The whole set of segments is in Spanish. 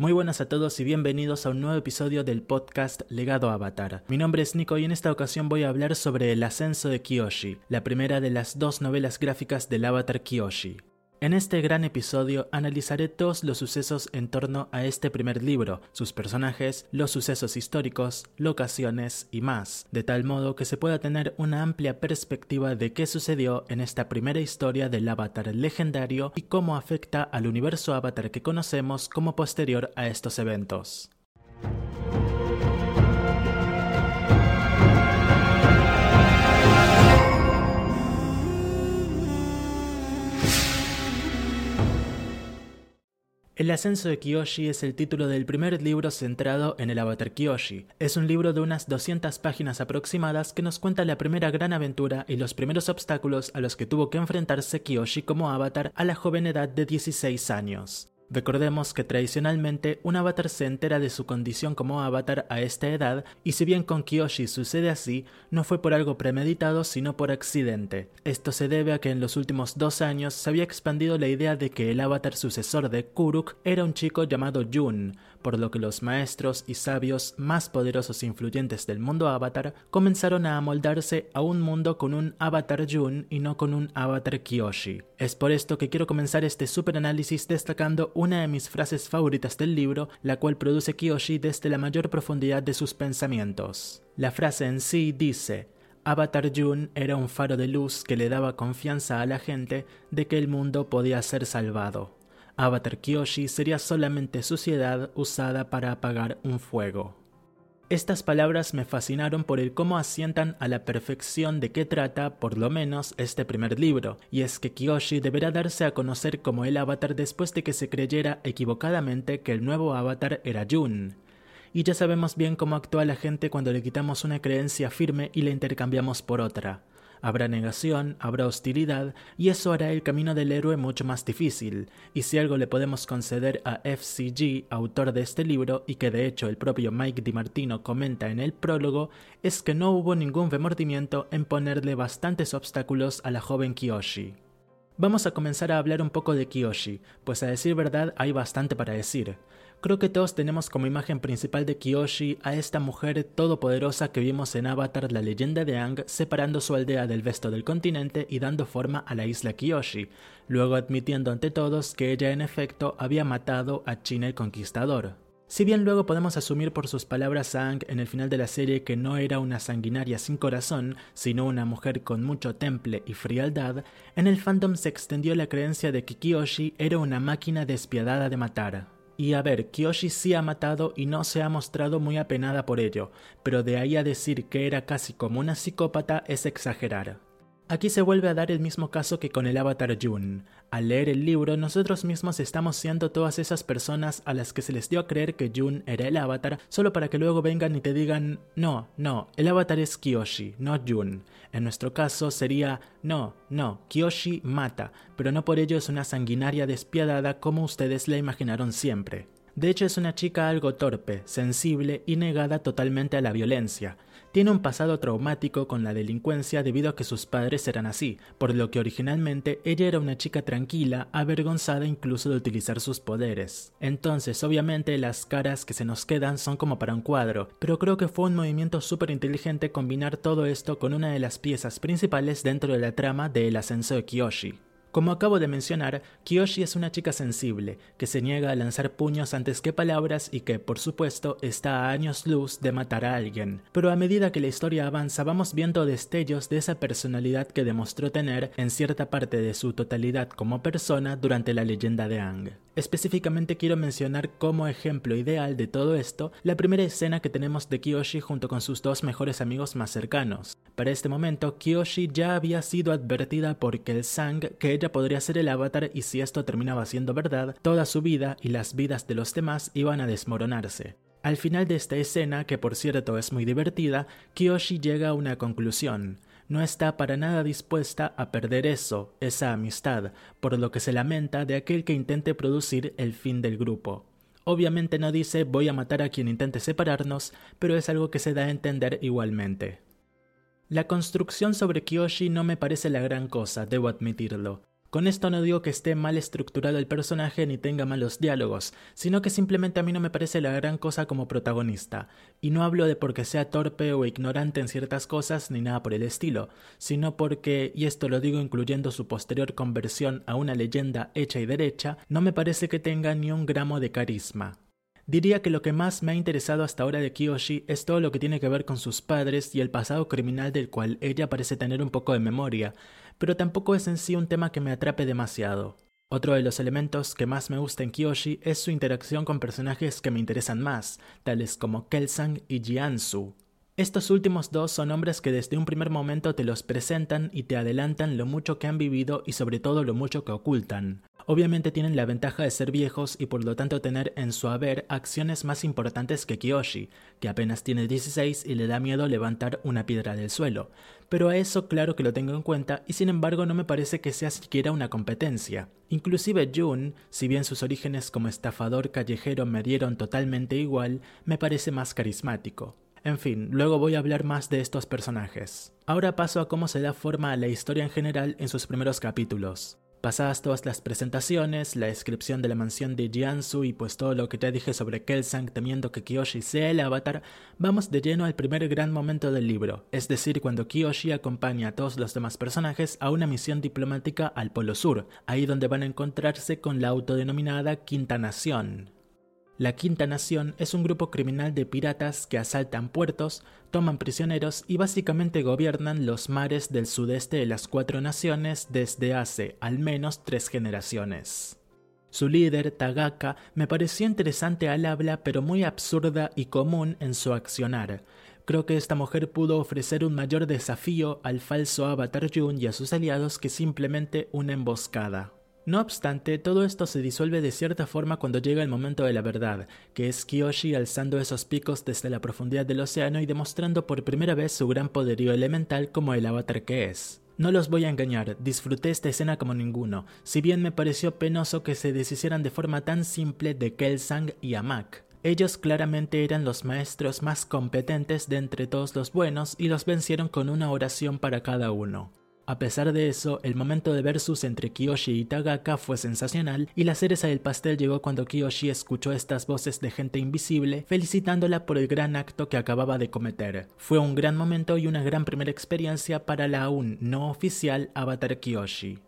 Muy buenas a todos y bienvenidos a un nuevo episodio del podcast Legado Avatar. Mi nombre es Nico y en esta ocasión voy a hablar sobre el ascenso de Kyoshi, la primera de las dos novelas gráficas del Avatar Kyoshi. En este gran episodio analizaré todos los sucesos en torno a este primer libro, sus personajes, los sucesos históricos, locaciones y más, de tal modo que se pueda tener una amplia perspectiva de qué sucedió en esta primera historia del avatar legendario y cómo afecta al universo avatar que conocemos como posterior a estos eventos. El ascenso de Kyoshi es el título del primer libro centrado en el avatar Kyoshi. Es un libro de unas 200 páginas aproximadas que nos cuenta la primera gran aventura y los primeros obstáculos a los que tuvo que enfrentarse Kyoshi como avatar a la joven edad de 16 años. Recordemos que tradicionalmente un avatar se entera de su condición como avatar a esta edad y si bien con Kyoshi sucede así, no fue por algo premeditado sino por accidente. Esto se debe a que en los últimos dos años se había expandido la idea de que el avatar sucesor de Kuruk era un chico llamado Jun, por lo que los maestros y sabios más poderosos e influyentes del mundo avatar comenzaron a amoldarse a un mundo con un avatar Jun y no con un avatar Kyoshi. Es por esto que quiero comenzar este super análisis destacando una de mis frases favoritas del libro, la cual produce Kyoshi desde la mayor profundidad de sus pensamientos. La frase en sí dice, Avatar Jun era un faro de luz que le daba confianza a la gente de que el mundo podía ser salvado. Avatar Kyoshi sería solamente suciedad usada para apagar un fuego. Estas palabras me fascinaron por el cómo asientan a la perfección de qué trata, por lo menos, este primer libro, y es que Kyoshi deberá darse a conocer como el avatar después de que se creyera equivocadamente que el nuevo avatar era Jun. Y ya sabemos bien cómo actúa la gente cuando le quitamos una creencia firme y la intercambiamos por otra. Habrá negación, habrá hostilidad, y eso hará el camino del héroe mucho más difícil. Y si algo le podemos conceder a FCG, autor de este libro, y que de hecho el propio Mike DiMartino comenta en el prólogo, es que no hubo ningún remordimiento en ponerle bastantes obstáculos a la joven Kiyoshi. Vamos a comenzar a hablar un poco de Kiyoshi, pues a decir verdad hay bastante para decir. Creo que todos tenemos como imagen principal de Kiyoshi a esta mujer todopoderosa que vimos en Avatar la leyenda de Aang separando su aldea del resto del continente y dando forma a la isla Kiyoshi, luego admitiendo ante todos que ella en efecto había matado a China el Conquistador. Si bien luego podemos asumir por sus palabras a Aang en el final de la serie que no era una sanguinaria sin corazón, sino una mujer con mucho temple y frialdad, en el fandom se extendió la creencia de que Kiyoshi era una máquina despiadada de matar. Y a ver, Kyoshi sí ha matado y no se ha mostrado muy apenada por ello, pero de ahí a decir que era casi como una psicópata es exagerar. Aquí se vuelve a dar el mismo caso que con el avatar Jun. Al leer el libro, nosotros mismos estamos siendo todas esas personas a las que se les dio a creer que Jun era el avatar, solo para que luego vengan y te digan, no, no, el avatar es Kyoshi, no Jun. En nuestro caso sería, no, no, Kyoshi mata, pero no por ello es una sanguinaria despiadada como ustedes la imaginaron siempre. De hecho es una chica algo torpe, sensible y negada totalmente a la violencia. Tiene un pasado traumático con la delincuencia debido a que sus padres eran así, por lo que originalmente ella era una chica tranquila, avergonzada incluso de utilizar sus poderes. Entonces, obviamente, las caras que se nos quedan son como para un cuadro, pero creo que fue un movimiento súper inteligente combinar todo esto con una de las piezas principales dentro de la trama de El ascenso de Kiyoshi. Como acabo de mencionar, Kiyoshi es una chica sensible, que se niega a lanzar puños antes que palabras y que, por supuesto, está a años luz de matar a alguien. Pero a medida que la historia avanza vamos viendo destellos de esa personalidad que demostró tener en cierta parte de su totalidad como persona durante la leyenda de Ang. Específicamente quiero mencionar como ejemplo ideal de todo esto la primera escena que tenemos de Kiyoshi junto con sus dos mejores amigos más cercanos. Para este momento, Kiyoshi ya había sido advertida por Sang que podría ser el avatar y si esto terminaba siendo verdad, toda su vida y las vidas de los demás iban a desmoronarse. Al final de esta escena, que por cierto es muy divertida, Kiyoshi llega a una conclusión no está para nada dispuesta a perder eso, esa amistad, por lo que se lamenta de aquel que intente producir el fin del grupo. Obviamente no dice voy a matar a quien intente separarnos, pero es algo que se da a entender igualmente. La construcción sobre Kyoshi no me parece la gran cosa, debo admitirlo. Con esto no digo que esté mal estructurado el personaje ni tenga malos diálogos, sino que simplemente a mí no me parece la gran cosa como protagonista. Y no hablo de porque sea torpe o ignorante en ciertas cosas ni nada por el estilo, sino porque, y esto lo digo incluyendo su posterior conversión a una leyenda hecha y derecha, no me parece que tenga ni un gramo de carisma. Diría que lo que más me ha interesado hasta ahora de Kiyoshi es todo lo que tiene que ver con sus padres y el pasado criminal del cual ella parece tener un poco de memoria, pero tampoco es en sí un tema que me atrape demasiado. Otro de los elementos que más me gusta en Kiyoshi es su interacción con personajes que me interesan más, tales como Kelsang y Jiansu. Estos últimos dos son hombres que desde un primer momento te los presentan y te adelantan lo mucho que han vivido y sobre todo lo mucho que ocultan. Obviamente tienen la ventaja de ser viejos y por lo tanto tener en su haber acciones más importantes que Kiyoshi, que apenas tiene 16 y le da miedo levantar una piedra del suelo. Pero a eso claro que lo tengo en cuenta y sin embargo no me parece que sea siquiera una competencia. Inclusive Jun, si bien sus orígenes como estafador callejero me dieron totalmente igual, me parece más carismático. En fin, luego voy a hablar más de estos personajes. Ahora paso a cómo se da forma a la historia en general en sus primeros capítulos. Pasadas todas las presentaciones, la descripción de la mansión de Jiansu y pues todo lo que te dije sobre Kelsang temiendo que Kiyoshi sea el avatar, vamos de lleno al primer gran momento del libro, es decir, cuando Kiyoshi acompaña a todos los demás personajes a una misión diplomática al Polo Sur, ahí donde van a encontrarse con la autodenominada Quinta Nación. La Quinta Nación es un grupo criminal de piratas que asaltan puertos, toman prisioneros y básicamente gobiernan los mares del sudeste de las cuatro naciones desde hace al menos tres generaciones. Su líder, Tagaka, me pareció interesante al habla pero muy absurda y común en su accionar. Creo que esta mujer pudo ofrecer un mayor desafío al falso Avatar Jun y a sus aliados que simplemente una emboscada. No obstante, todo esto se disuelve de cierta forma cuando llega el momento de la verdad, que es Kiyoshi alzando esos picos desde la profundidad del océano y demostrando por primera vez su gran poderío elemental como el avatar que es. No los voy a engañar, disfruté esta escena como ninguno, si bien me pareció penoso que se deshicieran de forma tan simple de Kelsang y Amak. Ellos claramente eran los maestros más competentes de entre todos los buenos y los vencieron con una oración para cada uno. A pesar de eso, el momento de versus entre Kiyoshi y Tagaka fue sensacional y la cereza del pastel llegó cuando Kiyoshi escuchó estas voces de gente invisible felicitándola por el gran acto que acababa de cometer. Fue un gran momento y una gran primera experiencia para la aún no oficial Avatar Kiyoshi.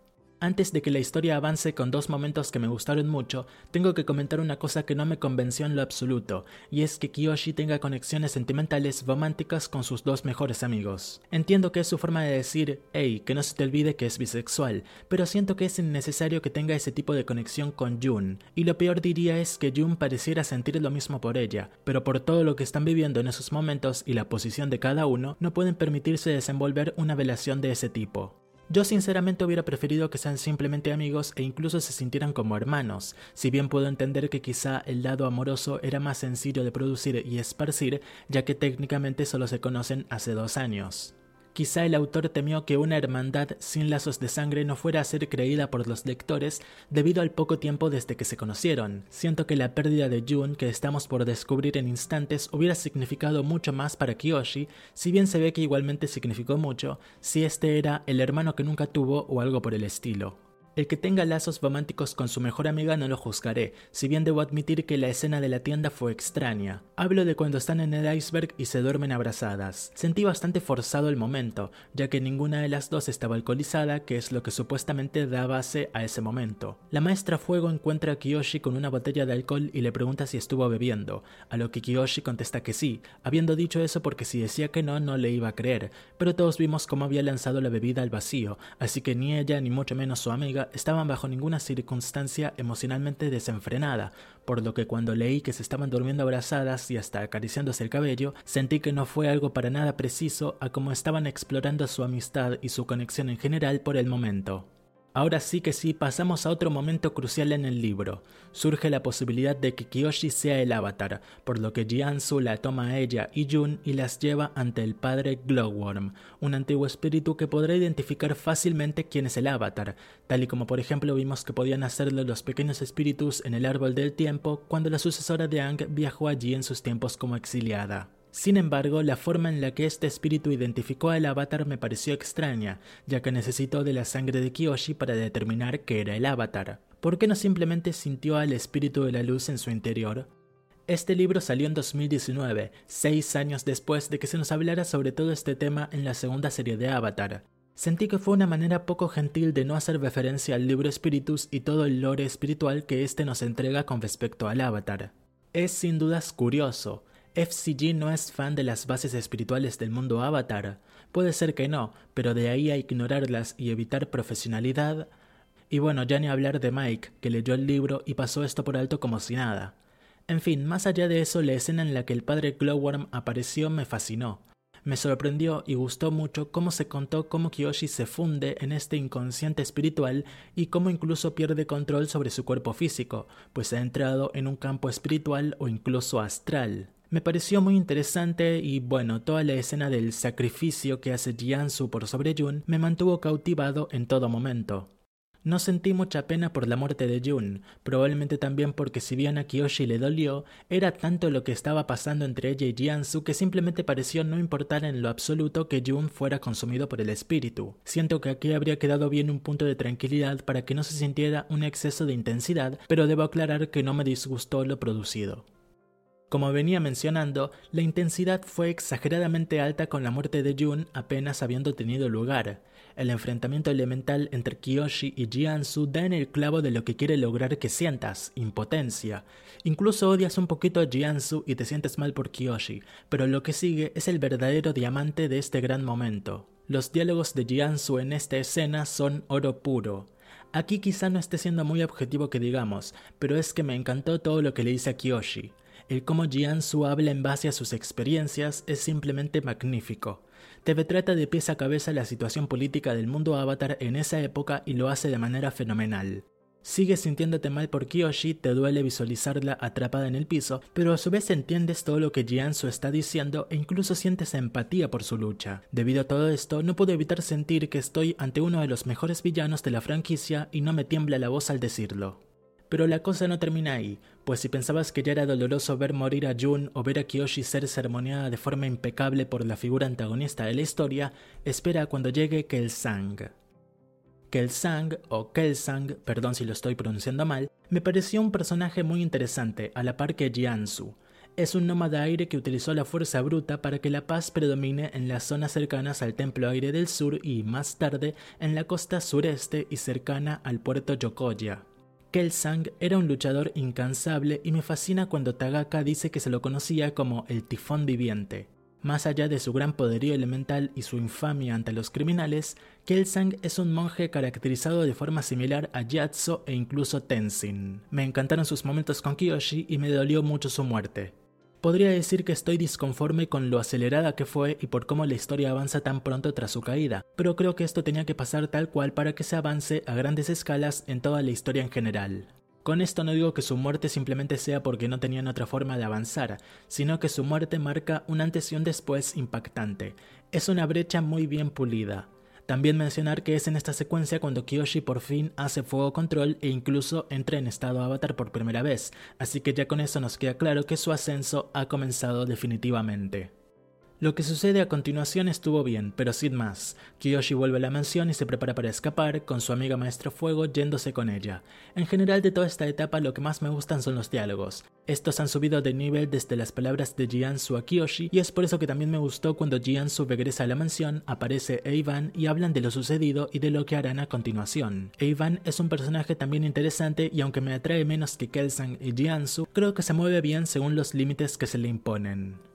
Antes de que la historia avance con dos momentos que me gustaron mucho, tengo que comentar una cosa que no me convenció en lo absoluto, y es que Kiyoshi tenga conexiones sentimentales románticas con sus dos mejores amigos. Entiendo que es su forma de decir, hey, que no se te olvide que es bisexual, pero siento que es innecesario que tenga ese tipo de conexión con Jun, y lo peor diría es que Jun pareciera sentir lo mismo por ella, pero por todo lo que están viviendo en esos momentos y la posición de cada uno, no pueden permitirse desenvolver una relación de ese tipo. Yo sinceramente hubiera preferido que sean simplemente amigos e incluso se sintieran como hermanos, si bien puedo entender que quizá el lado amoroso era más sencillo de producir y esparcir, ya que técnicamente solo se conocen hace dos años. Quizá el autor temió que una hermandad sin lazos de sangre no fuera a ser creída por los lectores debido al poco tiempo desde que se conocieron. Siento que la pérdida de Jun que estamos por descubrir en instantes hubiera significado mucho más para Kiyoshi, si bien se ve que igualmente significó mucho, si este era el hermano que nunca tuvo o algo por el estilo. El que tenga lazos románticos con su mejor amiga no lo juzgaré, si bien debo admitir que la escena de la tienda fue extraña. Hablo de cuando están en el iceberg y se duermen abrazadas. Sentí bastante forzado el momento, ya que ninguna de las dos estaba alcoholizada, que es lo que supuestamente da base a ese momento. La maestra Fuego encuentra a Kiyoshi con una botella de alcohol y le pregunta si estuvo bebiendo, a lo que Kiyoshi contesta que sí, habiendo dicho eso porque si decía que no, no le iba a creer, pero todos vimos cómo había lanzado la bebida al vacío, así que ni ella ni mucho menos su amiga estaban bajo ninguna circunstancia emocionalmente desenfrenada, por lo que cuando leí que se estaban durmiendo abrazadas y hasta acariciándose el cabello, sentí que no fue algo para nada preciso a cómo estaban explorando su amistad y su conexión en general por el momento. Ahora sí que sí, pasamos a otro momento crucial en el libro. Surge la posibilidad de que Kiyoshi sea el avatar, por lo que Jiansu la toma a ella y Jun y las lleva ante el padre Glowworm, un antiguo espíritu que podrá identificar fácilmente quién es el avatar, tal y como por ejemplo vimos que podían hacerlo los pequeños espíritus en el árbol del tiempo cuando la sucesora de Ang viajó allí en sus tiempos como exiliada. Sin embargo, la forma en la que este espíritu identificó al avatar me pareció extraña, ya que necesitó de la sangre de Kiyoshi para determinar que era el avatar. ¿Por qué no simplemente sintió al espíritu de la luz en su interior? Este libro salió en 2019, seis años después de que se nos hablara sobre todo este tema en la segunda serie de Avatar. Sentí que fue una manera poco gentil de no hacer referencia al libro Spiritus y todo el lore espiritual que éste nos entrega con respecto al Avatar. Es sin dudas curioso. FCG no es fan de las bases espirituales del mundo Avatar. Puede ser que no, pero de ahí a ignorarlas y evitar profesionalidad. Y bueno, ya ni hablar de Mike, que leyó el libro y pasó esto por alto como si nada. En fin, más allá de eso, la escena en la que el padre Glowworm apareció me fascinó. Me sorprendió y gustó mucho cómo se contó cómo Kiyoshi se funde en este inconsciente espiritual y cómo incluso pierde control sobre su cuerpo físico, pues ha entrado en un campo espiritual o incluso astral. Me pareció muy interesante y bueno, toda la escena del sacrificio que hace Jiansu por sobre Jun me mantuvo cautivado en todo momento. No sentí mucha pena por la muerte de Jun, probablemente también porque si bien a Kiyoshi le dolió, era tanto lo que estaba pasando entre ella y Jiansu que simplemente pareció no importar en lo absoluto que Jun fuera consumido por el espíritu. Siento que aquí habría quedado bien un punto de tranquilidad para que no se sintiera un exceso de intensidad, pero debo aclarar que no me disgustó lo producido. Como venía mencionando, la intensidad fue exageradamente alta con la muerte de Jun apenas habiendo tenido lugar. El enfrentamiento elemental entre Kiyoshi y Jiansu da en el clavo de lo que quiere lograr que sientas, impotencia. Incluso odias un poquito a Jiansu y te sientes mal por Kiyoshi, pero lo que sigue es el verdadero diamante de este gran momento. Los diálogos de Jiansu en esta escena son oro puro. Aquí quizá no esté siendo muy objetivo que digamos, pero es que me encantó todo lo que le dice a Kiyoshi. El cómo Jiansu habla en base a sus experiencias es simplemente magnífico. Te retrata de pies a cabeza la situación política del mundo avatar en esa época y lo hace de manera fenomenal. Sigues sintiéndote mal por Kiyoshi, te duele visualizarla atrapada en el piso, pero a su vez entiendes todo lo que Jiansu está diciendo e incluso sientes empatía por su lucha. Debido a todo esto, no puedo evitar sentir que estoy ante uno de los mejores villanos de la franquicia y no me tiembla la voz al decirlo. Pero la cosa no termina ahí, pues si pensabas que ya era doloroso ver morir a Jun o ver a Kiyoshi ser ceremoniada de forma impecable por la figura antagonista de la historia, espera cuando llegue Kelsang. Kelsang, o Kelsang, perdón si lo estoy pronunciando mal, me pareció un personaje muy interesante, a la par que Jiansu. Es un nómada aire que utilizó la fuerza bruta para que la paz predomine en las zonas cercanas al Templo Aire del Sur y, más tarde, en la costa sureste y cercana al puerto Yokoya. Kelsang era un luchador incansable y me fascina cuando Tagaka dice que se lo conocía como el tifón viviente. Más allá de su gran poderío elemental y su infamia ante los criminales, Kelsang es un monje caracterizado de forma similar a Yatso e incluso Tenzin. Me encantaron sus momentos con Kiyoshi y me dolió mucho su muerte. Podría decir que estoy disconforme con lo acelerada que fue y por cómo la historia avanza tan pronto tras su caída, pero creo que esto tenía que pasar tal cual para que se avance a grandes escalas en toda la historia en general. Con esto no digo que su muerte simplemente sea porque no tenían otra forma de avanzar, sino que su muerte marca un antes y un después impactante. Es una brecha muy bien pulida. También mencionar que es en esta secuencia cuando Kiyoshi por fin hace fuego control e incluso entra en estado avatar por primera vez, así que ya con eso nos queda claro que su ascenso ha comenzado definitivamente. Lo que sucede a continuación estuvo bien, pero sin más. Kiyoshi vuelve a la mansión y se prepara para escapar, con su amiga Maestro Fuego yéndose con ella. En general de toda esta etapa lo que más me gustan son los diálogos. Estos han subido de nivel desde las palabras de Jiansu a Kiyoshi y es por eso que también me gustó cuando Jiansu regresa a la mansión, aparece Eivan y hablan de lo sucedido y de lo que harán a continuación. Eivan es un personaje también interesante y aunque me atrae menos que Kelsang y Jiansu, creo que se mueve bien según los límites que se le imponen.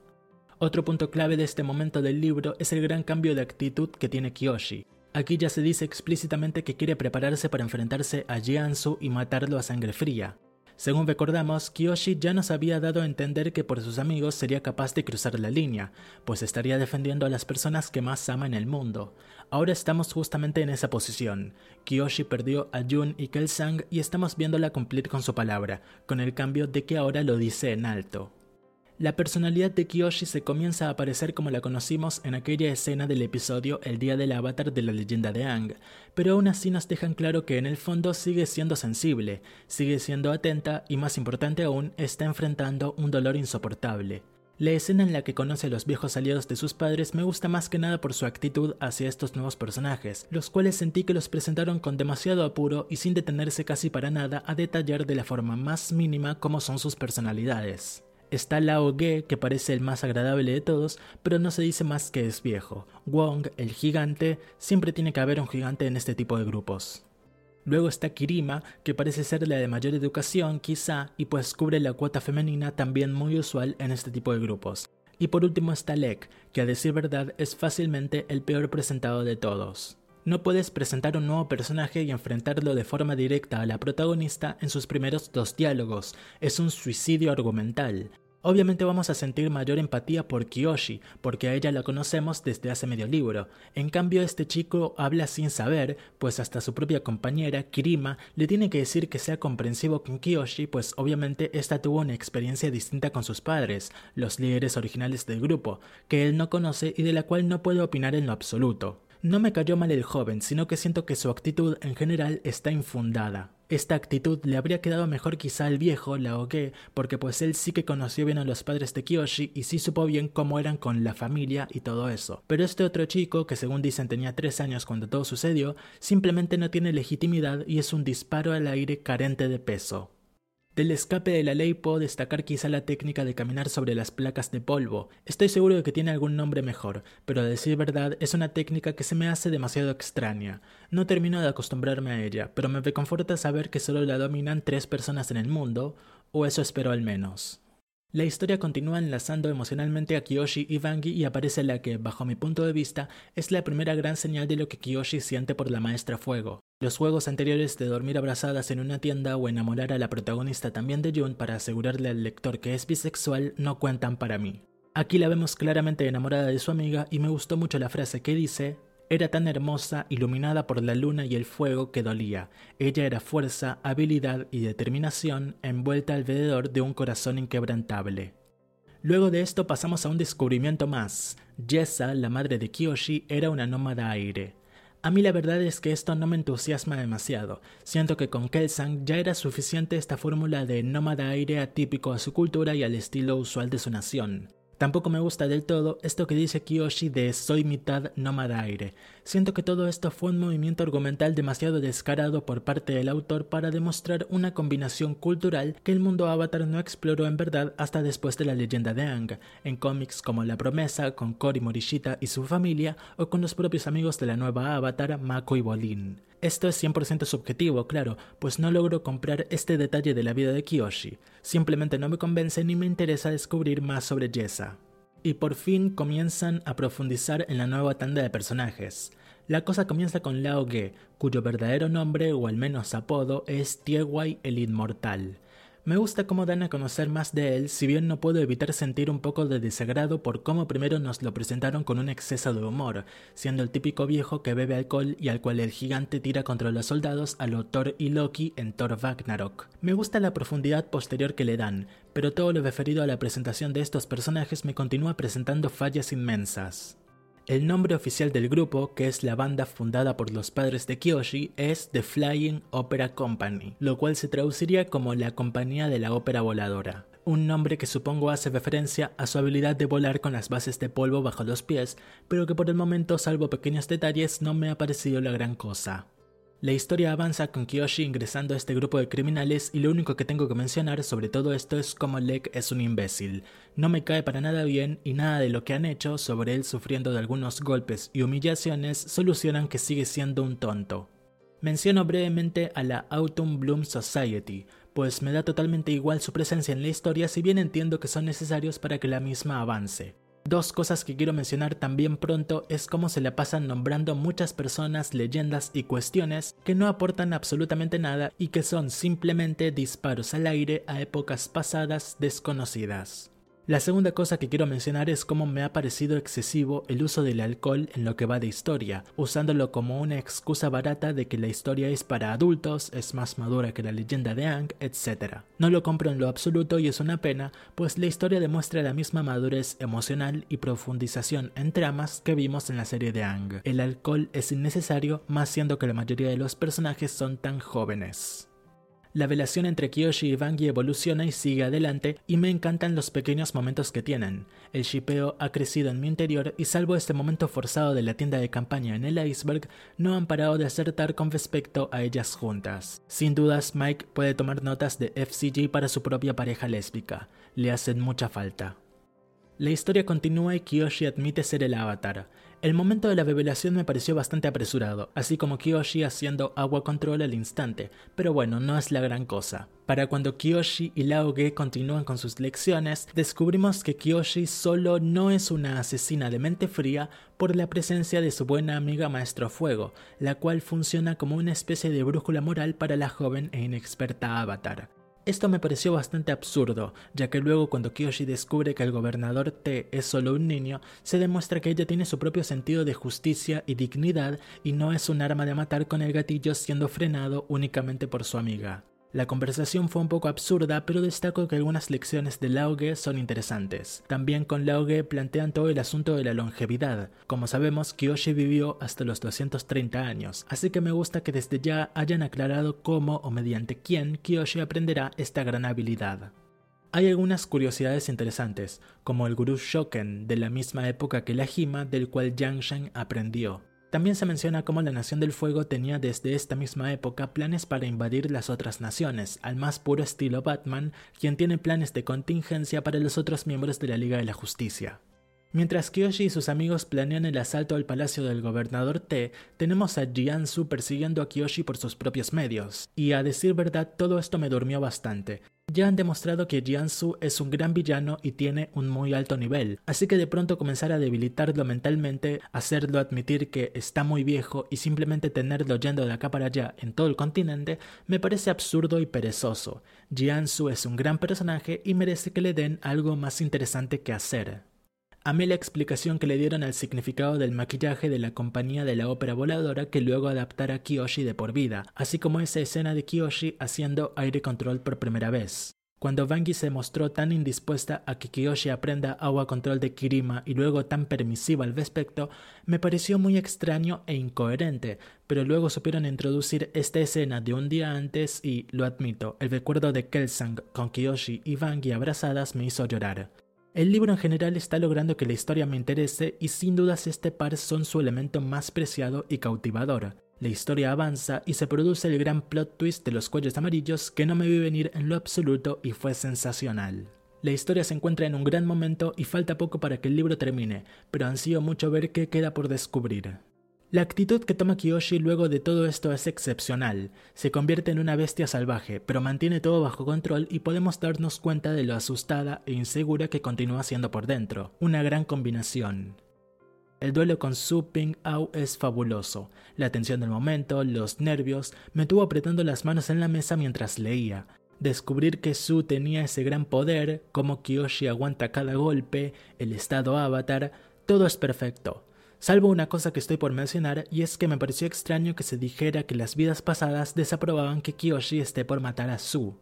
Otro punto clave de este momento del libro es el gran cambio de actitud que tiene Kiyoshi. Aquí ya se dice explícitamente que quiere prepararse para enfrentarse a Jiansu y matarlo a sangre fría. Según recordamos, Kiyoshi ya nos había dado a entender que por sus amigos sería capaz de cruzar la línea, pues estaría defendiendo a las personas que más ama en el mundo. Ahora estamos justamente en esa posición. Kiyoshi perdió a Jun y Kelsang y estamos viéndola cumplir con su palabra, con el cambio de que ahora lo dice en alto. La personalidad de Kiyoshi se comienza a aparecer como la conocimos en aquella escena del episodio El Día del Avatar de la leyenda de Ang, pero aún así nos dejan claro que en el fondo sigue siendo sensible, sigue siendo atenta y más importante aún, está enfrentando un dolor insoportable. La escena en la que conoce a los viejos aliados de sus padres me gusta más que nada por su actitud hacia estos nuevos personajes, los cuales sentí que los presentaron con demasiado apuro y sin detenerse casi para nada a detallar de la forma más mínima cómo son sus personalidades. Está Lao Ge, que parece el más agradable de todos, pero no se dice más que es viejo. Wong, el gigante, siempre tiene que haber un gigante en este tipo de grupos. Luego está Kirima, que parece ser la de mayor educación, quizá, y pues cubre la cuota femenina también muy usual en este tipo de grupos. Y por último está Lek, que a decir verdad es fácilmente el peor presentado de todos. No puedes presentar un nuevo personaje y enfrentarlo de forma directa a la protagonista en sus primeros dos diálogos, es un suicidio argumental. Obviamente vamos a sentir mayor empatía por Kiyoshi, porque a ella la conocemos desde hace medio libro. En cambio, este chico habla sin saber, pues hasta su propia compañera, Kirima, le tiene que decir que sea comprensivo con Kiyoshi, pues obviamente esta tuvo una experiencia distinta con sus padres, los líderes originales del grupo, que él no conoce y de la cual no puede opinar en lo absoluto. No me cayó mal el joven, sino que siento que su actitud en general está infundada. Esta actitud le habría quedado mejor quizá al viejo, Laoke, porque pues él sí que conoció bien a los padres de Kiyoshi y sí supo bien cómo eran con la familia y todo eso. Pero este otro chico, que según dicen tenía tres años cuando todo sucedió, simplemente no tiene legitimidad y es un disparo al aire carente de peso. Del escape de la ley puedo destacar quizá la técnica de caminar sobre las placas de polvo. Estoy seguro de que tiene algún nombre mejor, pero a decir verdad es una técnica que se me hace demasiado extraña. No termino de acostumbrarme a ella, pero me reconforta saber que solo la dominan tres personas en el mundo, o eso espero al menos. La historia continúa enlazando emocionalmente a Kiyoshi y Vangi y aparece la que, bajo mi punto de vista, es la primera gran señal de lo que Kiyoshi siente por la maestra Fuego. Los juegos anteriores de dormir abrazadas en una tienda o enamorar a la protagonista también de Jun para asegurarle al lector que es bisexual no cuentan para mí. Aquí la vemos claramente enamorada de su amiga y me gustó mucho la frase que dice era tan hermosa, iluminada por la luna y el fuego que dolía. Ella era fuerza, habilidad y determinación envuelta alrededor de un corazón inquebrantable. Luego de esto pasamos a un descubrimiento más. Jessa, la madre de Kiyoshi, era una nómada aire. A mí la verdad es que esto no me entusiasma demasiado. Siento que con Kelsang ya era suficiente esta fórmula de nómada aire atípico a su cultura y al estilo usual de su nación. Tampoco me gusta del todo esto que dice Kiyoshi de soy mitad nómada aire. Siento que todo esto fue un movimiento argumental demasiado descarado por parte del autor para demostrar una combinación cultural que el mundo Avatar no exploró en verdad hasta después de la leyenda de Aang, en cómics como La Promesa, con Cory Morishita y su familia, o con los propios amigos de la nueva Avatar, Mako y Bolin. Esto es 100% subjetivo, claro, pues no logro comprar este detalle de la vida de Kiyoshi. Simplemente no me convence ni me interesa descubrir más sobre Jessa. Y por fin comienzan a profundizar en la nueva tanda de personajes. La cosa comienza con Lao Ge, cuyo verdadero nombre, o al menos apodo, es Tiewai el Inmortal. Me gusta cómo dan a conocer más de él, si bien no puedo evitar sentir un poco de desagrado por cómo primero nos lo presentaron con un exceso de humor, siendo el típico viejo que bebe alcohol y al cual el gigante tira contra los soldados a lo Thor y Loki en Thor Ragnarok. Me gusta la profundidad posterior que le dan, pero todo lo referido a la presentación de estos personajes me continúa presentando fallas inmensas. El nombre oficial del grupo, que es la banda fundada por los padres de Kiyoshi, es The Flying Opera Company, lo cual se traduciría como la compañía de la ópera voladora. Un nombre que supongo hace referencia a su habilidad de volar con las bases de polvo bajo los pies, pero que por el momento, salvo pequeños detalles, no me ha parecido la gran cosa. La historia avanza con Kiyoshi ingresando a este grupo de criminales y lo único que tengo que mencionar sobre todo esto es cómo Lek es un imbécil. No me cae para nada bien y nada de lo que han hecho sobre él sufriendo de algunos golpes y humillaciones solucionan que sigue siendo un tonto. Menciono brevemente a la Autumn Bloom Society, pues me da totalmente igual su presencia en la historia si bien entiendo que son necesarios para que la misma avance. Dos cosas que quiero mencionar también pronto es cómo se le pasan nombrando muchas personas, leyendas y cuestiones que no aportan absolutamente nada y que son simplemente disparos al aire a épocas pasadas desconocidas. La segunda cosa que quiero mencionar es cómo me ha parecido excesivo el uso del alcohol en lo que va de historia, usándolo como una excusa barata de que la historia es para adultos, es más madura que la leyenda de Ang, etc. No lo compro en lo absoluto y es una pena, pues la historia demuestra la misma madurez emocional y profundización en tramas que vimos en la serie de Ang. El alcohol es innecesario, más siendo que la mayoría de los personajes son tan jóvenes. La relación entre Kiyoshi y Bangi evoluciona y sigue adelante y me encantan los pequeños momentos que tienen. El shipeo ha crecido en mi interior y salvo este momento forzado de la tienda de campaña en el iceberg, no han parado de acertar con respecto a ellas juntas. Sin dudas, Mike puede tomar notas de FCG para su propia pareja lésbica. Le hacen mucha falta. La historia continúa y Kiyoshi admite ser el avatar. El momento de la revelación me pareció bastante apresurado, así como Kiyoshi haciendo agua control al instante, pero bueno, no es la gran cosa. Para cuando Kiyoshi y Laoge continúan con sus lecciones, descubrimos que Kiyoshi solo no es una asesina de mente fría por la presencia de su buena amiga Maestro Fuego, la cual funciona como una especie de brújula moral para la joven e inexperta avatar. Esto me pareció bastante absurdo, ya que luego cuando Kiyoshi descubre que el gobernador T es solo un niño, se demuestra que ella tiene su propio sentido de justicia y dignidad y no es un arma de matar con el gatillo siendo frenado únicamente por su amiga. La conversación fue un poco absurda, pero destaco que algunas lecciones de Lauge son interesantes. También con Lauge plantean todo el asunto de la longevidad. Como sabemos, Kiyoshi vivió hasta los 230 años, así que me gusta que desde ya hayan aclarado cómo o mediante quién Kiyoshi aprenderá esta gran habilidad. Hay algunas curiosidades interesantes, como el gurú Shoken de la misma época que la Hima del cual Yangshan aprendió. También se menciona cómo la Nación del Fuego tenía desde esta misma época planes para invadir las otras naciones, al más puro estilo Batman, quien tiene planes de contingencia para los otros miembros de la Liga de la Justicia. Mientras Kyoshi y sus amigos planean el asalto al palacio del gobernador T, tenemos a Jiansu persiguiendo a Kyoshi por sus propios medios. Y a decir verdad, todo esto me durmió bastante. Ya han demostrado que Jiansu es un gran villano y tiene un muy alto nivel, así que de pronto comenzar a debilitarlo mentalmente, hacerlo admitir que está muy viejo y simplemente tenerlo yendo de acá para allá en todo el continente, me parece absurdo y perezoso. Jiansu es un gran personaje y merece que le den algo más interesante que hacer. Amé la explicación que le dieron al significado del maquillaje de la compañía de la ópera voladora que luego adaptara Kiyoshi de por vida, así como esa escena de Kiyoshi haciendo aire control por primera vez. Cuando Vangi se mostró tan indispuesta a que Kiyoshi aprenda agua control de Kirima y luego tan permisiva al respecto, me pareció muy extraño e incoherente, pero luego supieron introducir esta escena de un día antes y, lo admito, el recuerdo de Kelsang con Kiyoshi y Vangi abrazadas me hizo llorar. El libro en general está logrando que la historia me interese y sin dudas este par son su elemento más preciado y cautivador. La historia avanza y se produce el gran plot twist de los cuellos amarillos que no me vi venir en lo absoluto y fue sensacional. La historia se encuentra en un gran momento y falta poco para que el libro termine, pero ansío mucho ver qué queda por descubrir. La actitud que toma Kiyoshi luego de todo esto es excepcional. Se convierte en una bestia salvaje, pero mantiene todo bajo control y podemos darnos cuenta de lo asustada e insegura que continúa siendo por dentro. Una gran combinación. El duelo con Su Ping Ao es fabuloso. La tensión del momento, los nervios, me tuvo apretando las manos en la mesa mientras leía. Descubrir que Su tenía ese gran poder, cómo Kiyoshi aguanta cada golpe, el estado avatar, todo es perfecto. Salvo una cosa que estoy por mencionar, y es que me pareció extraño que se dijera que las vidas pasadas desaprobaban que Kiyoshi esté por matar a Su.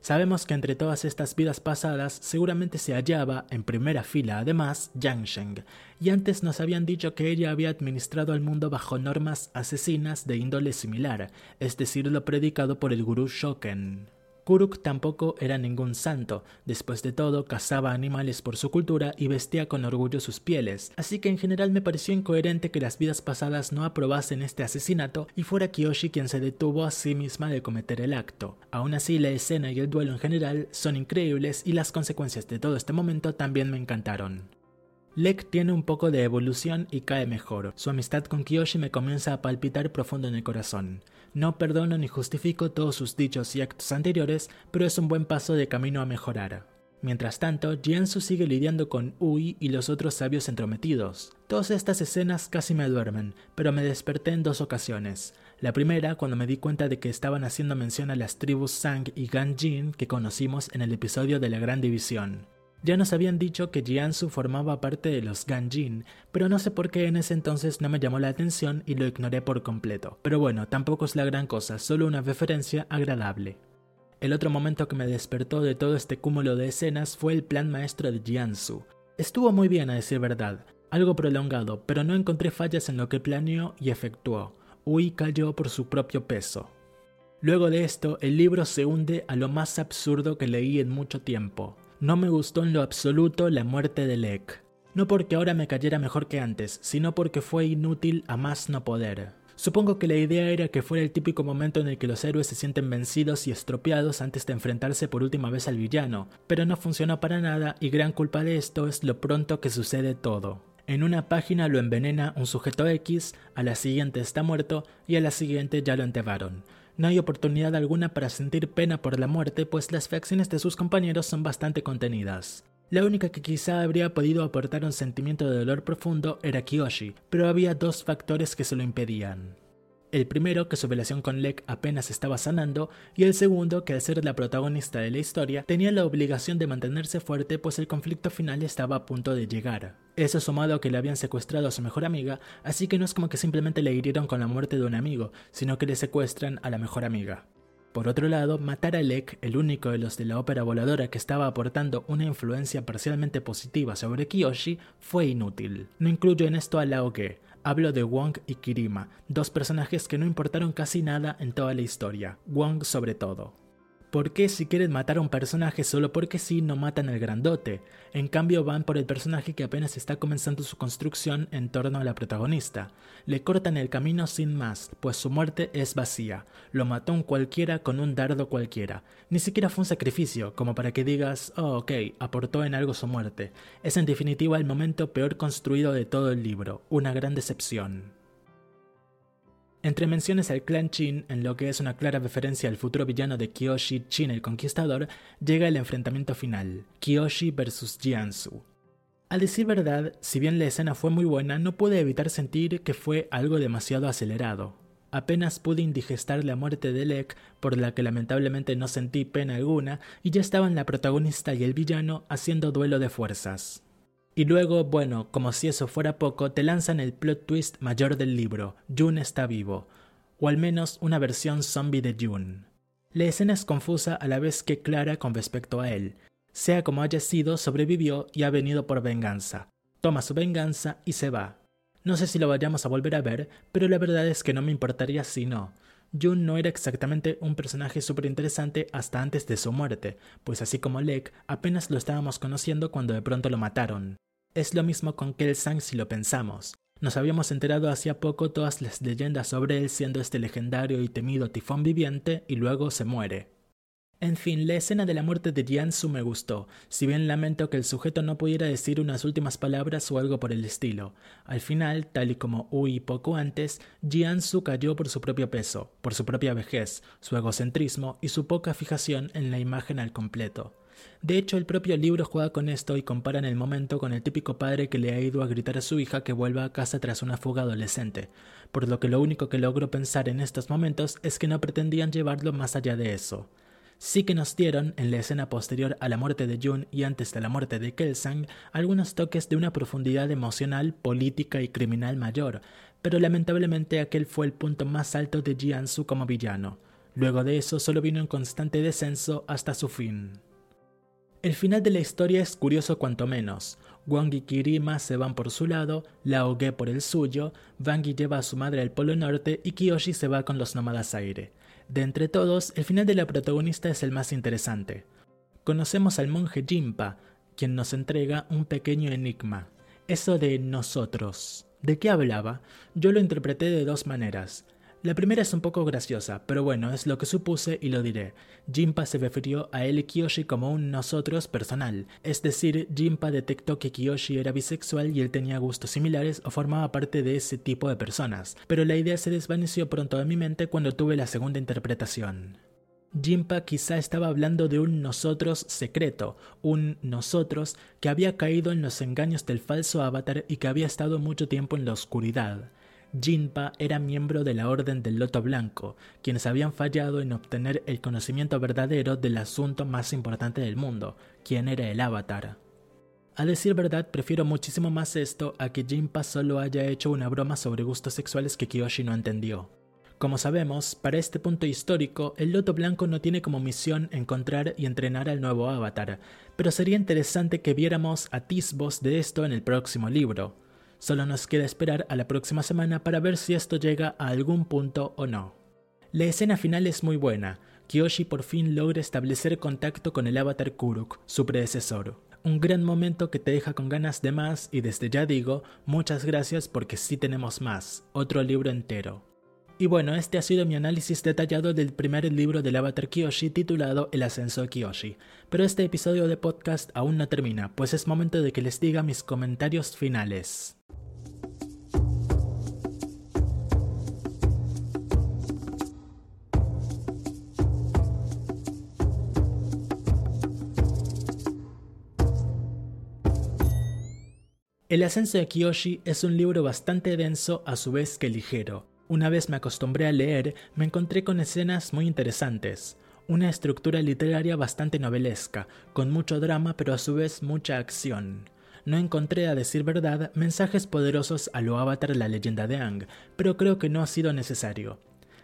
Sabemos que entre todas estas vidas pasadas seguramente se hallaba, en primera fila además, Yang Sheng, y antes nos habían dicho que ella había administrado al mundo bajo normas asesinas de índole similar, es decir, lo predicado por el gurú Shoken. Kuruk tampoco era ningún santo, después de todo cazaba animales por su cultura y vestía con orgullo sus pieles, así que en general me pareció incoherente que las vidas pasadas no aprobasen este asesinato y fuera Kiyoshi quien se detuvo a sí misma de cometer el acto. Aún así la escena y el duelo en general son increíbles y las consecuencias de todo este momento también me encantaron. Lek tiene un poco de evolución y cae mejor. Su amistad con Kiyoshi me comienza a palpitar profundo en el corazón. No perdono ni justifico todos sus dichos y actos anteriores, pero es un buen paso de camino a mejorar. Mientras tanto, Jiansu sigue lidiando con Ui y los otros sabios entrometidos. Todas estas escenas casi me duermen, pero me desperté en dos ocasiones. La primera, cuando me di cuenta de que estaban haciendo mención a las tribus Sang y Ganjin que conocimos en el episodio de la Gran División. Ya nos habían dicho que Jiansu formaba parte de los Ganjin, pero no sé por qué en ese entonces no me llamó la atención y lo ignoré por completo. Pero bueno, tampoco es la gran cosa, solo una referencia agradable. El otro momento que me despertó de todo este cúmulo de escenas fue el plan maestro de Jiansu. Estuvo muy bien a decir verdad, algo prolongado, pero no encontré fallas en lo que planeó y efectuó. Ui cayó por su propio peso. Luego de esto, el libro se hunde a lo más absurdo que leí en mucho tiempo. No me gustó en lo absoluto la muerte de Lek. No porque ahora me cayera mejor que antes, sino porque fue inútil a más no poder. Supongo que la idea era que fuera el típico momento en el que los héroes se sienten vencidos y estropeados antes de enfrentarse por última vez al villano, pero no funcionó para nada y gran culpa de esto es lo pronto que sucede todo. En una página lo envenena un sujeto X, a la siguiente está muerto y a la siguiente ya lo enterraron. No hay oportunidad alguna para sentir pena por la muerte, pues las facciones de sus compañeros son bastante contenidas. La única que quizá habría podido aportar un sentimiento de dolor profundo era Kiyoshi, pero había dos factores que se lo impedían. El primero, que su relación con Lek apenas estaba sanando, y el segundo, que al ser la protagonista de la historia, tenía la obligación de mantenerse fuerte pues el conflicto final estaba a punto de llegar. Eso sumado que le habían secuestrado a su mejor amiga, así que no es como que simplemente le hirieron con la muerte de un amigo, sino que le secuestran a la mejor amiga. Por otro lado, matar a Lek, el único de los de la ópera voladora que estaba aportando una influencia parcialmente positiva sobre Kiyoshi, fue inútil. No incluyo en esto a Laoge, hablo de Wong y Kirima, dos personajes que no importaron casi nada en toda la historia, Wong sobre todo. ¿Por qué si quieren matar a un personaje solo porque sí no matan al grandote? En cambio van por el personaje que apenas está comenzando su construcción en torno a la protagonista. Le cortan el camino sin más, pues su muerte es vacía. Lo mató un cualquiera con un dardo cualquiera. Ni siquiera fue un sacrificio, como para que digas, oh ok, aportó en algo su muerte. Es en definitiva el momento peor construido de todo el libro, una gran decepción. Entre menciones al clan Qin, en lo que es una clara referencia al futuro villano de Kyoshi Qin el Conquistador, llega el enfrentamiento final, Kyoshi vs Jiansu. A decir verdad, si bien la escena fue muy buena, no pude evitar sentir que fue algo demasiado acelerado. Apenas pude indigestar la muerte de Lek, por la que lamentablemente no sentí pena alguna, y ya estaban la protagonista y el villano haciendo duelo de fuerzas. Y luego, bueno, como si eso fuera poco, te lanzan el plot twist mayor del libro, June está vivo, o al menos una versión zombie de June. La escena es confusa a la vez que clara con respecto a él. Sea como haya sido, sobrevivió y ha venido por venganza. Toma su venganza y se va. No sé si lo vayamos a volver a ver, pero la verdad es que no me importaría si no. June no era exactamente un personaje súper interesante hasta antes de su muerte, pues así como Lek, apenas lo estábamos conociendo cuando de pronto lo mataron. Es lo mismo con Kelsang si lo pensamos. Nos habíamos enterado hacía poco todas las leyendas sobre él siendo este legendario y temido tifón viviente y luego se muere. En fin, la escena de la muerte de Jiansu me gustó, si bien lamento que el sujeto no pudiera decir unas últimas palabras o algo por el estilo. Al final, tal y como huí poco antes, Jiansu cayó por su propio peso, por su propia vejez, su egocentrismo y su poca fijación en la imagen al completo. De hecho, el propio libro juega con esto y compara en el momento con el típico padre que le ha ido a gritar a su hija que vuelva a casa tras una fuga adolescente, por lo que lo único que logro pensar en estos momentos es que no pretendían llevarlo más allá de eso. Sí que nos dieron, en la escena posterior a la muerte de Jun y antes de la muerte de Kelsang, algunos toques de una profundidad emocional, política y criminal mayor, pero lamentablemente aquel fue el punto más alto de Jiansu como villano. Luego de eso solo vino en constante descenso hasta su fin. El final de la historia es curioso cuanto menos. Wang y Kirima se van por su lado, Lao Ge por el suyo, Vangi lleva a su madre al Polo Norte y Kiyoshi se va con los nómadas aire. De entre todos, el final de la protagonista es el más interesante. Conocemos al monje Jimpa, quien nos entrega un pequeño enigma. Eso de nosotros. ¿De qué hablaba? Yo lo interpreté de dos maneras. La primera es un poco graciosa, pero bueno, es lo que supuse y lo diré. Jinpa se refirió a él y Kiyoshi como un nosotros personal, es decir, Jinpa detectó que Kiyoshi era bisexual y él tenía gustos similares o formaba parte de ese tipo de personas, pero la idea se desvaneció pronto de mi mente cuando tuve la segunda interpretación. Jinpa quizá estaba hablando de un nosotros secreto, un nosotros que había caído en los engaños del falso avatar y que había estado mucho tiempo en la oscuridad. Jinpa era miembro de la Orden del Loto Blanco, quienes habían fallado en obtener el conocimiento verdadero del asunto más importante del mundo, quien era el Avatar. A decir verdad, prefiero muchísimo más esto a que Jinpa solo haya hecho una broma sobre gustos sexuales que Kiyoshi no entendió. Como sabemos, para este punto histórico, el Loto Blanco no tiene como misión encontrar y entrenar al nuevo avatar, pero sería interesante que viéramos atisbos de esto en el próximo libro. Solo nos queda esperar a la próxima semana para ver si esto llega a algún punto o no. La escena final es muy buena. Kyoshi por fin logra establecer contacto con el avatar Kuruk, su predecesor. Un gran momento que te deja con ganas de más y desde ya digo, muchas gracias porque sí tenemos más, otro libro entero. Y bueno, este ha sido mi análisis detallado del primer libro del Avatar Kyoshi titulado El ascenso de Kyoshi. Pero este episodio de podcast aún no termina, pues es momento de que les diga mis comentarios finales. El ascenso de Kyoshi es un libro bastante denso a su vez que ligero. Una vez me acostumbré a leer, me encontré con escenas muy interesantes, una estructura literaria bastante novelesca, con mucho drama pero a su vez mucha acción. No encontré, a decir verdad, mensajes poderosos a lo avatar la leyenda de Ang, pero creo que no ha sido necesario.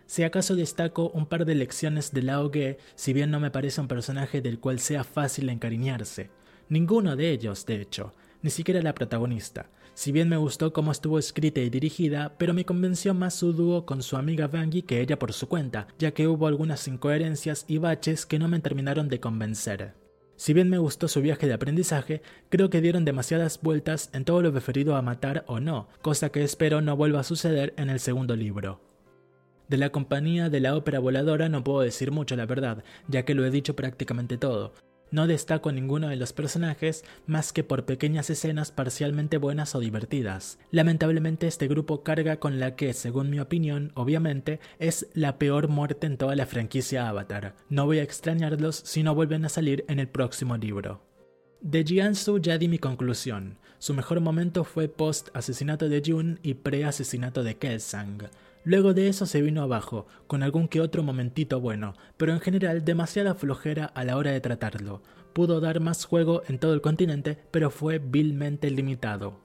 Si acaso destaco un par de lecciones de Lao Ge, si bien no me parece un personaje del cual sea fácil encariñarse. Ninguno de ellos, de hecho, ni siquiera la protagonista. Si bien me gustó cómo estuvo escrita y dirigida, pero me convenció más su dúo con su amiga Vangie que ella por su cuenta, ya que hubo algunas incoherencias y baches que no me terminaron de convencer. Si bien me gustó su viaje de aprendizaje, creo que dieron demasiadas vueltas en todo lo referido a matar o no, cosa que espero no vuelva a suceder en el segundo libro. De la compañía de la ópera voladora no puedo decir mucho, la verdad, ya que lo he dicho prácticamente todo. No destaco ninguno de los personajes más que por pequeñas escenas parcialmente buenas o divertidas. Lamentablemente este grupo carga con la que, según mi opinión, obviamente, es la peor muerte en toda la franquicia Avatar. No voy a extrañarlos si no vuelven a salir en el próximo libro. De Jiansu ya di mi conclusión. Su mejor momento fue post asesinato de Jun y pre asesinato de Kelsang. Luego de eso se vino abajo, con algún que otro momentito bueno, pero en general demasiada flojera a la hora de tratarlo. Pudo dar más juego en todo el continente, pero fue vilmente limitado.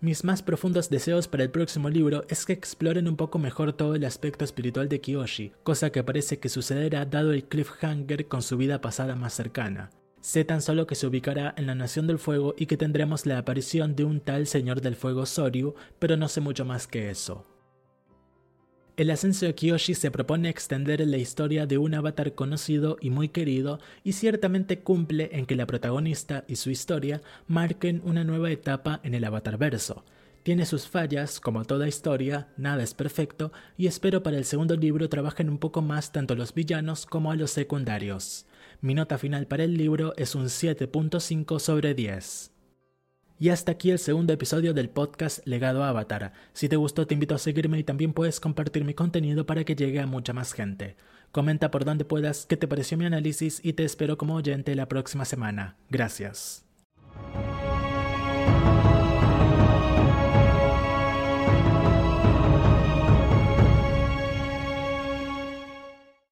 Mis más profundos deseos para el próximo libro es que exploren un poco mejor todo el aspecto espiritual de Kiyoshi, cosa que parece que sucederá dado el cliffhanger con su vida pasada más cercana. Sé tan solo que se ubicará en la Nación del Fuego y que tendremos la aparición de un tal Señor del Fuego Soryu, pero no sé mucho más que eso. El ascenso de Kyoshi se propone extender la historia de un avatar conocido y muy querido y ciertamente cumple en que la protagonista y su historia marquen una nueva etapa en el avatar verso. Tiene sus fallas, como toda historia, nada es perfecto, y espero para el segundo libro trabajen un poco más tanto los villanos como a los secundarios. Mi nota final para el libro es un 7.5 sobre 10. Y hasta aquí el segundo episodio del podcast Legado Avatar. Si te gustó te invito a seguirme y también puedes compartir mi contenido para que llegue a mucha más gente. Comenta por donde puedas qué te pareció mi análisis y te espero como oyente la próxima semana. Gracias.